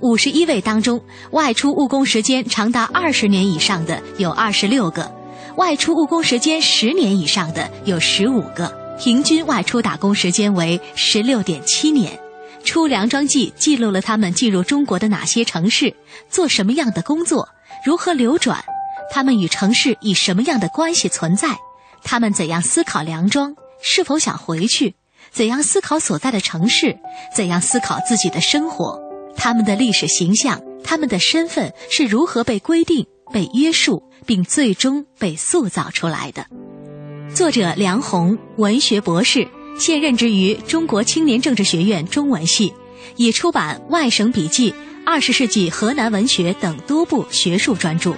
五十一位当中，外出务工时间长达二十年以上的有二十六个，外出务工时间十年以上的有十五个，平均外出打工时间为十六点七年。《出梁庄记》记录了他们进入中国的哪些城市，做什么样的工作，如何流转，他们与城市以什么样的关系存在，他们怎样思考梁庄，是否想回去，怎样思考所在的城市，怎样思考自己的生活，他们的历史形象，他们的身份是如何被规定、被约束，并最终被塑造出来的。作者梁鸿，文学博士。现任职于中国青年政治学院中文系，已出版《外省笔记》《二十世纪河南文学》等多部学术专著，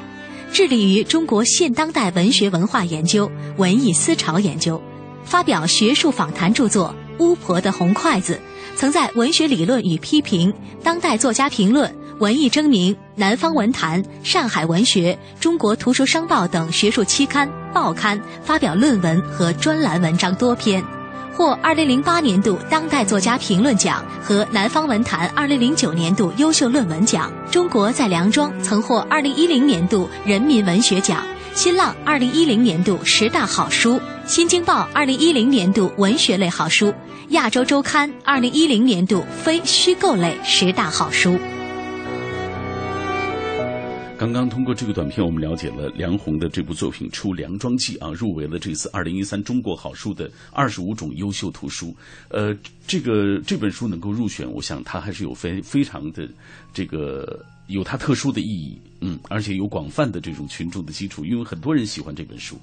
致力于中国现当代文学文化研究、文艺思潮研究，发表学术访谈著作《巫婆的红筷子》，曾在《文学理论与批评》《当代作家评论》《文艺争鸣》《南方文坛》《上海文学》《中国图书商报》等学术期刊、报刊发表论文和专栏文章多篇。获二零零八年度当代作家评论奖和南方文坛二零零九年度优秀论文奖。中国在梁庄曾获二零一零年度人民文学奖、新浪二零一零年度十大好书、新京报二零一零年度文学类好书、亚洲周刊二零一零年度非虚构类十大好书。刚刚通过这个短片，我们了解了梁鸿的这部作品《出梁庄记》啊，入围了这次二零一三中国好书的二十五种优秀图书。呃，这个这本书能够入选，我想它还是有非非常的这个有它特殊的意义，嗯，而且有广泛的这种群众的基础，因为很多人喜欢这本书。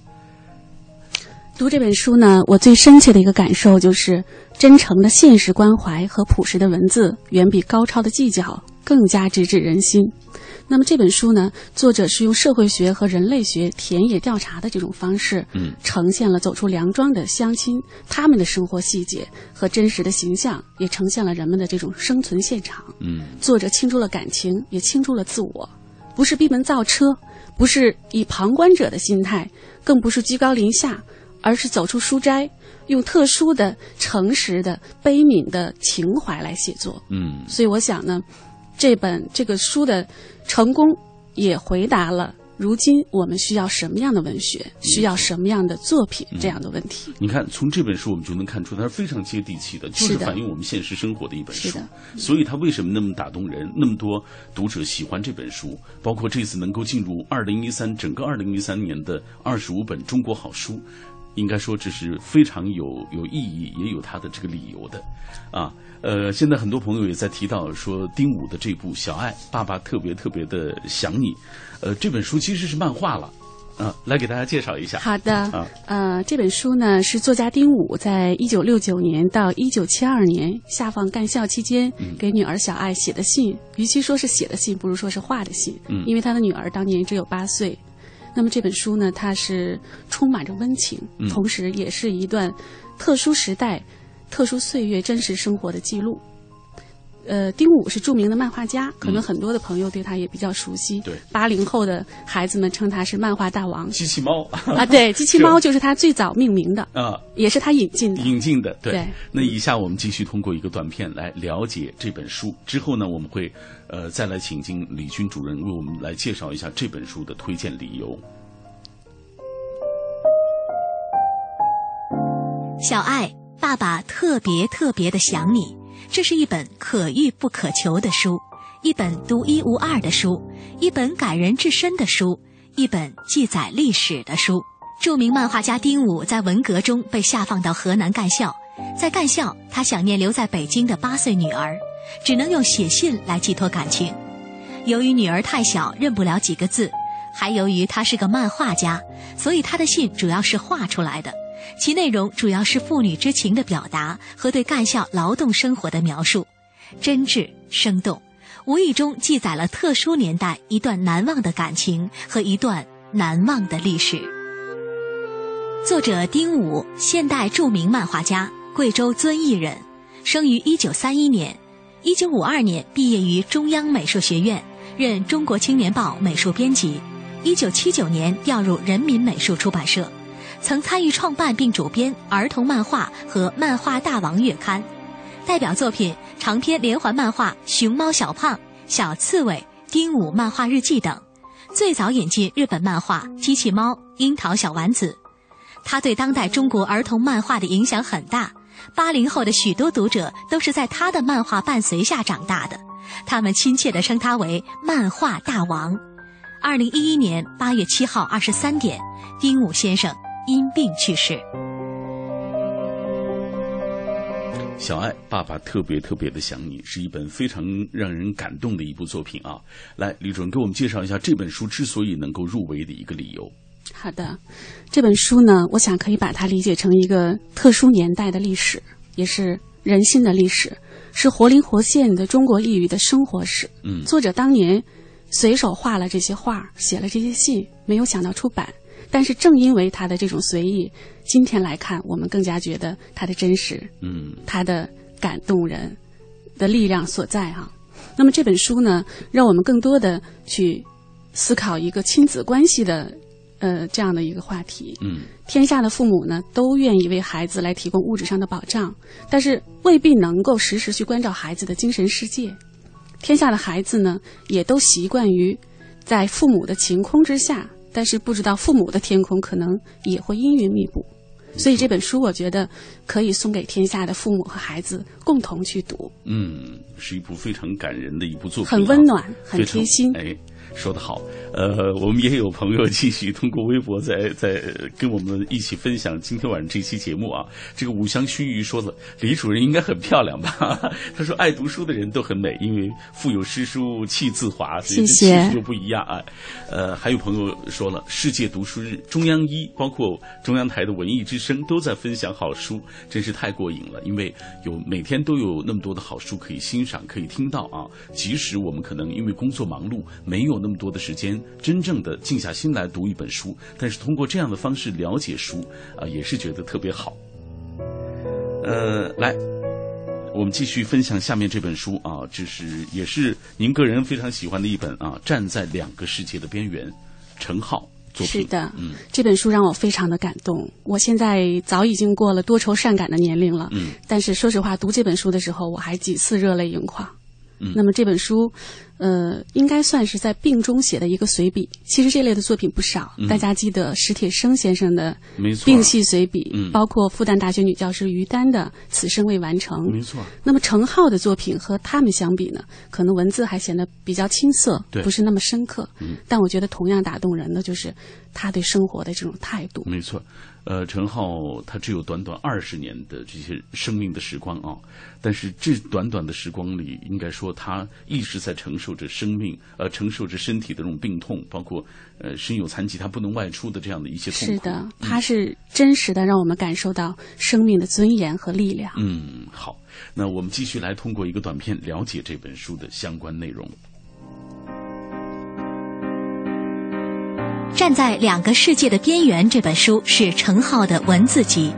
读这本书呢，我最深切的一个感受就是，真诚的现实关怀和朴实的文字，远比高超的技巧更加直指人心。那么这本书呢，作者是用社会学和人类学田野调查的这种方式，嗯，呈现了走出梁庄的乡亲他们的生活细节和真实的形象，也呈现了人们的这种生存现场。嗯，作者倾注了感情，也倾注了自我，不是闭门造车，不是以旁观者的心态，更不是居高临下，而是走出书斋，用特殊的、诚实的、悲悯的情怀来写作。嗯，所以我想呢。这本这个书的成功，也回答了如今我们需要什么样的文学，需要什么样的作品这样的问题。你看，从这本书我们就能看出，它是非常接地气的，就是反映我们现实生活的一本书。所以它为什么那么打动人？那么多读者喜欢这本书，包括这次能够进入二零一三整个二零一三年的二十五本中国好书，应该说这是非常有有意义，也有它的这个理由的，啊。呃，现在很多朋友也在提到说，丁武的这部《小爱》，爸爸特别特别的想你。呃，这本书其实是漫画了，啊，来给大家介绍一下。好的，啊，呃，这本书呢是作家丁武在一九六九年到一九七二年下放干校期间给女儿小爱写的信。与其说是写的信，不如说是画的信，因为他的女儿当年只有八岁。那么这本书呢，它是充满着温情，同时也是一段特殊时代。特殊岁月真实生活的记录。呃，丁武是著名的漫画家，可能很多的朋友对他也比较熟悉。对，八零后的孩子们称他是漫画大王。机器猫啊，对，机器猫就是他最早命名的啊，也是他引进的。引进的，对。那以下我们继续通过一个短片来了解这本书。之后呢，我们会呃再来请进李军主任为我们来介绍一下这本书的推荐理由。小爱。爸爸特别特别的想你。这是一本可遇不可求的书，一本独一无二的书，一本感人至深的书，一本记载历史的书。著名漫画家丁武在文革中被下放到河南干校，在干校，他想念留在北京的八岁女儿，只能用写信来寄托感情。由于女儿太小，认不了几个字，还由于他是个漫画家，所以他的信主要是画出来的。其内容主要是父女之情的表达和对干校劳动生活的描述，真挚生动，无意中记载了特殊年代一段难忘的感情和一段难忘的历史。作者丁武，现代著名漫画家，贵州遵义人，生于一九三一年，一九五二年毕业于中央美术学院，任《中国青年报》美术编辑。一九七九年调入人民美术出版社，曾参与创办并主编儿童漫画和《漫画大王》月刊。代表作品长篇连环漫画《熊猫小胖》《小刺猬》《丁武漫画日记》等。最早引进日本漫画《机器猫》《樱桃小丸子》，他对当代中国儿童漫画的影响很大。八零后的许多读者都是在他的漫画伴随下长大的，他们亲切地称他为“漫画大王”。二零一一年八月七号二十三点，丁武先生因病去世。小爱，爸爸特别特别的想你，是一本非常让人感动的一部作品啊！来，李主任给我们介绍一下这本书之所以能够入围的一个理由。好的，这本书呢，我想可以把它理解成一个特殊年代的历史，也是人性的历史，是活灵活现的中国异域的生活史。嗯，作者当年随手画了这些画，写了这些信，没有想到出版。但是正因为他的这种随意，今天来看，我们更加觉得他的真实，嗯，他的感动人的力量所在哈。那么这本书呢，让我们更多的去思考一个亲子关系的呃这样的一个话题。嗯，天下的父母呢，都愿意为孩子来提供物质上的保障，但是未必能够时时去关照孩子的精神世界。天下的孩子呢，也都习惯于在父母的晴空之下。但是不知道父母的天空可能也会阴云密布，所以这本书我觉得可以送给天下的父母和孩子共同去读。嗯，是一部非常感人的一部作品，很温暖，很贴心。哎。说得好，呃，我们也有朋友继续通过微博在在跟我们一起分享今天晚上这期节目啊。这个五香熏鱼说了，李主任应该很漂亮吧？他说爱读书的人都很美，因为腹有诗书气自华，谢谢。气质就不一样啊。呃，还有朋友说了，世界读书日，中央一包括中央台的文艺之声都在分享好书，真是太过瘾了。因为有每天都有那么多的好书可以欣赏，可以听到啊。即使我们可能因为工作忙碌，没有。那么多的时间，真正的静下心来读一本书，但是通过这样的方式了解书，啊，也是觉得特别好。呃，来，我们继续分享下面这本书啊，这是也是您个人非常喜欢的一本啊，《站在两个世界的边缘》，陈浩作品。是的，嗯，这本书让我非常的感动。我现在早已经过了多愁善感的年龄了，嗯，但是说实话，读这本书的时候，我还几次热泪盈眶。嗯，那么这本书。呃，应该算是在病中写的一个随笔。其实这类的作品不少，大家记得史铁生先生的病系随笔，包括复旦大学女教师于丹的《此生未完成》。没错。那么程浩的作品和他们相比呢，可能文字还显得比较青涩，不是那么深刻。嗯。但我觉得同样打动人的就是他对生活的这种态度。没错。呃，陈浩他只有短短二十年的这些生命的时光啊，但是这短短的时光里，应该说他一直在承受着生命，呃，承受着身体的这种病痛，包括呃身有残疾他不能外出的这样的一些痛苦。是的，他是真实的让我们感受到生命的尊严和力量。嗯，好，那我们继续来通过一个短片了解这本书的相关内容。站在两个世界的边缘，这本书是程浩的文字集。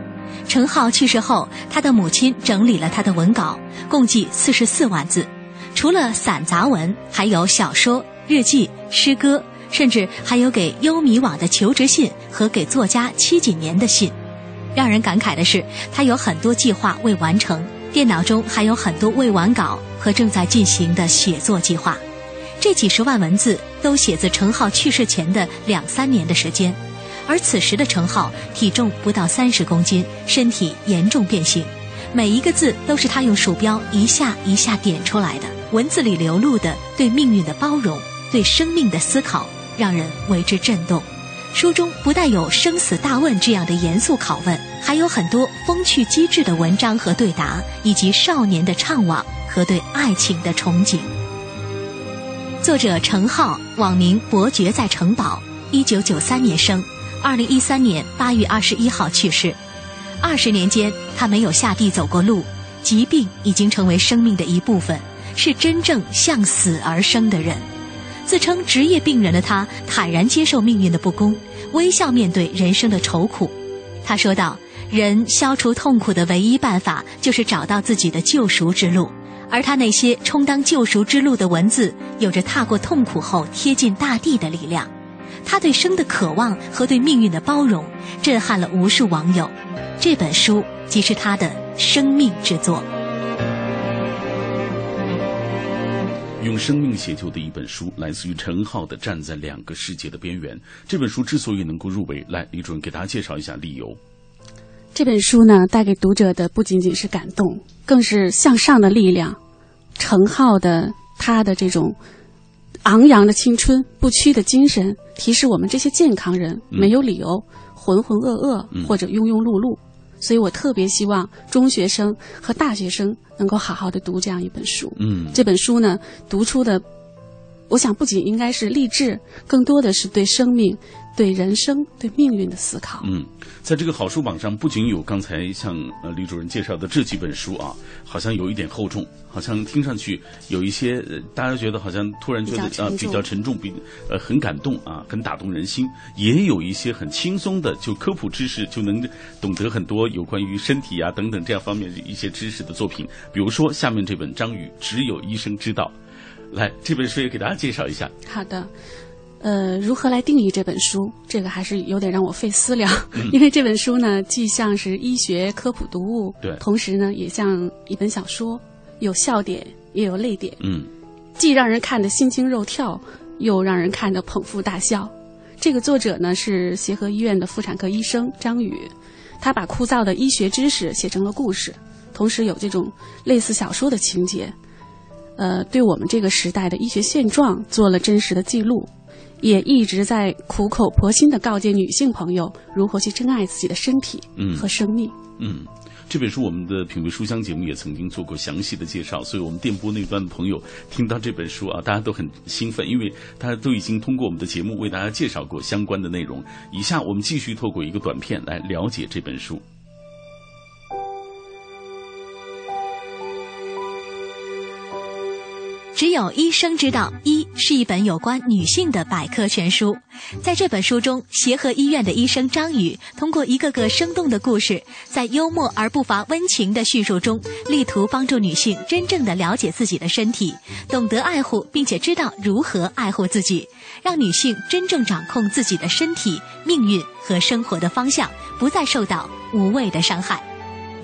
程浩去世后，他的母亲整理了他的文稿，共计四十四万字。除了散杂文，还有小说、日记、诗歌，甚至还有给优米网的求职信和给作家戚锦年的信。让人感慨的是，他有很多计划未完成，电脑中还有很多未完稿和正在进行的写作计划。这几十万文字都写自程浩去世前的两三年的时间，而此时的程浩体重不到三十公斤，身体严重变形，每一个字都是他用鼠标一下一下点出来的。文字里流露的对命运的包容，对生命的思考，让人为之震动。书中不但有生死大问这样的严肃拷问，还有很多风趣机智的文章和对答，以及少年的怅惘和对爱情的憧憬。作者程浩，网名伯爵在城堡，一九九三年生，二零一三年八月二十一号去世。二十年间，他没有下地走过路，疾病已经成为生命的一部分，是真正向死而生的人。自称职业病人的他，坦然接受命运的不公，微笑面对人生的愁苦。他说道：“人消除痛苦的唯一办法，就是找到自己的救赎之路。”而他那些充当救赎之路的文字，有着踏过痛苦后贴近大地的力量。他对生的渴望和对命运的包容，震撼了无数网友。这本书即是他的生命之作。用生命写就的一本书，来自于陈浩的《站在两个世界的边缘》。这本书之所以能够入围，来，李主任给大家介绍一下理由。这本书呢，带给读者的不仅仅是感动，更是向上的力量。陈浩的他的这种昂扬的青春、不屈的精神，提示我们这些健康人没有理由浑浑噩噩或者庸庸碌碌。所以我特别希望中学生和大学生能够好好的读这样一本书。嗯，这本书呢，读出的，我想不仅应该是励志，更多的是对生命。对人生、对命运的思考。嗯，在这个好书榜上，不仅有刚才像呃李主任介绍的这几本书啊，好像有一点厚重，好像听上去有一些呃大家觉得好像突然觉得啊比较沉重，比呃很感动啊，很打动人心。也有一些很轻松的，就科普知识就能懂得很多有关于身体啊等等这样方面一些知识的作品。比如说下面这本张宇《只有医生知道》，来这本书也给大家介绍一下。好的。呃，如何来定义这本书？这个还是有点让我费思量，因为这本书呢，既像是医学科普读物，对，同时呢，也像一本小说，有笑点，也有泪点，嗯，既让人看得心惊肉跳，又让人看得捧腹大笑。这个作者呢是协和医院的妇产科医生张宇，他把枯燥的医学知识写成了故事，同时有这种类似小说的情节，呃，对我们这个时代的医学现状做了真实的记录。也一直在苦口婆心的告诫女性朋友如何去珍爱自己的身体和生命。嗯，这本书我们的品味书香节目也曾经做过详细的介绍，所以我们电波那端的朋友听到这本书啊，大家都很兴奋，因为大家都已经通过我们的节目为大家介绍过相关的内容。以下我们继续透过一个短片来了解这本书。只有医生知道，医是一本有关女性的百科全书。在这本书中，协和医院的医生张宇通过一个个生动的故事，在幽默而不乏温情的叙述中，力图帮助女性真正的了解自己的身体，懂得爱护，并且知道如何爱护自己，让女性真正掌控自己的身体、命运和生活的方向，不再受到无谓的伤害。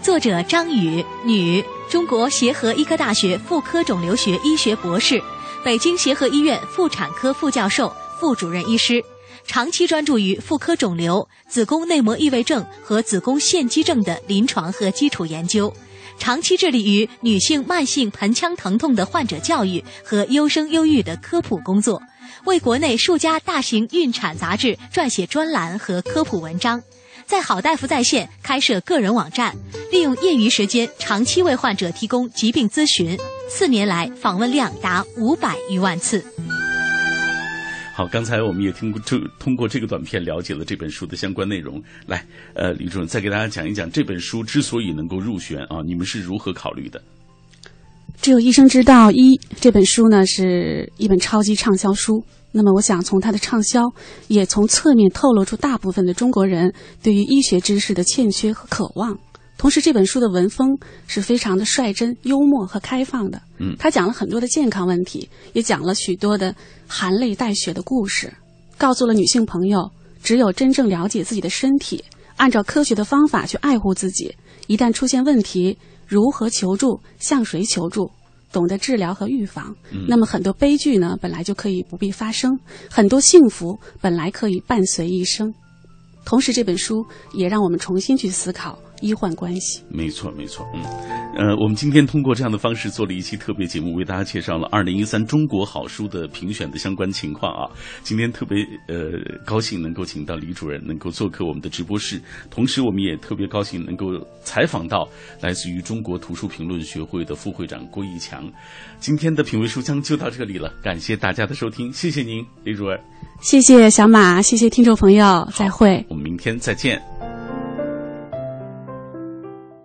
作者张宇，女，中国协和医科大学妇科肿瘤学医学博士，北京协和医院妇产科副教授、副主任医师，长期专注于妇科肿瘤、子宫内膜异位症和子宫腺肌症的临床和基础研究，长期致力于女性慢性盆腔疼痛的患者教育和优生优育的科普工作，为国内数家大型孕产杂志撰写专栏和科普文章。在好大夫在线开设个人网站，利用业余时间长期为患者提供疾病咨询，四年来访问量达五百余万次。好，刚才我们也听过，就通过这个短片了解了这本书的相关内容。来，呃，李主任再给大家讲一讲这本书之所以能够入选啊，你们是如何考虑的？只有医生知道一这本书呢，是一本超级畅销书。那么，我想从它的畅销，也从侧面透露出大部分的中国人对于医学知识的欠缺和渴望。同时，这本书的文风是非常的率真、幽默和开放的。嗯，他讲了很多的健康问题，也讲了许多的含泪带血的故事，告诉了女性朋友，只有真正了解自己的身体，按照科学的方法去爱护自己，一旦出现问题，如何求助，向谁求助。懂得治疗和预防，那么很多悲剧呢，本来就可以不必发生；很多幸福本来可以伴随一生。同时，这本书也让我们重新去思考。医患关系，没错没错，嗯，呃，我们今天通过这样的方式做了一期特别节目，为大家介绍了二零一三中国好书的评选的相关情况啊。今天特别呃高兴能够请到李主任能够做客我们的直播室，同时我们也特别高兴能够采访到来自于中国图书评论学会的副会长郭义强。今天的品味书香就到这里了，感谢大家的收听，谢谢您，李主任，谢谢小马，谢谢听众朋友，再会，我们明天再见。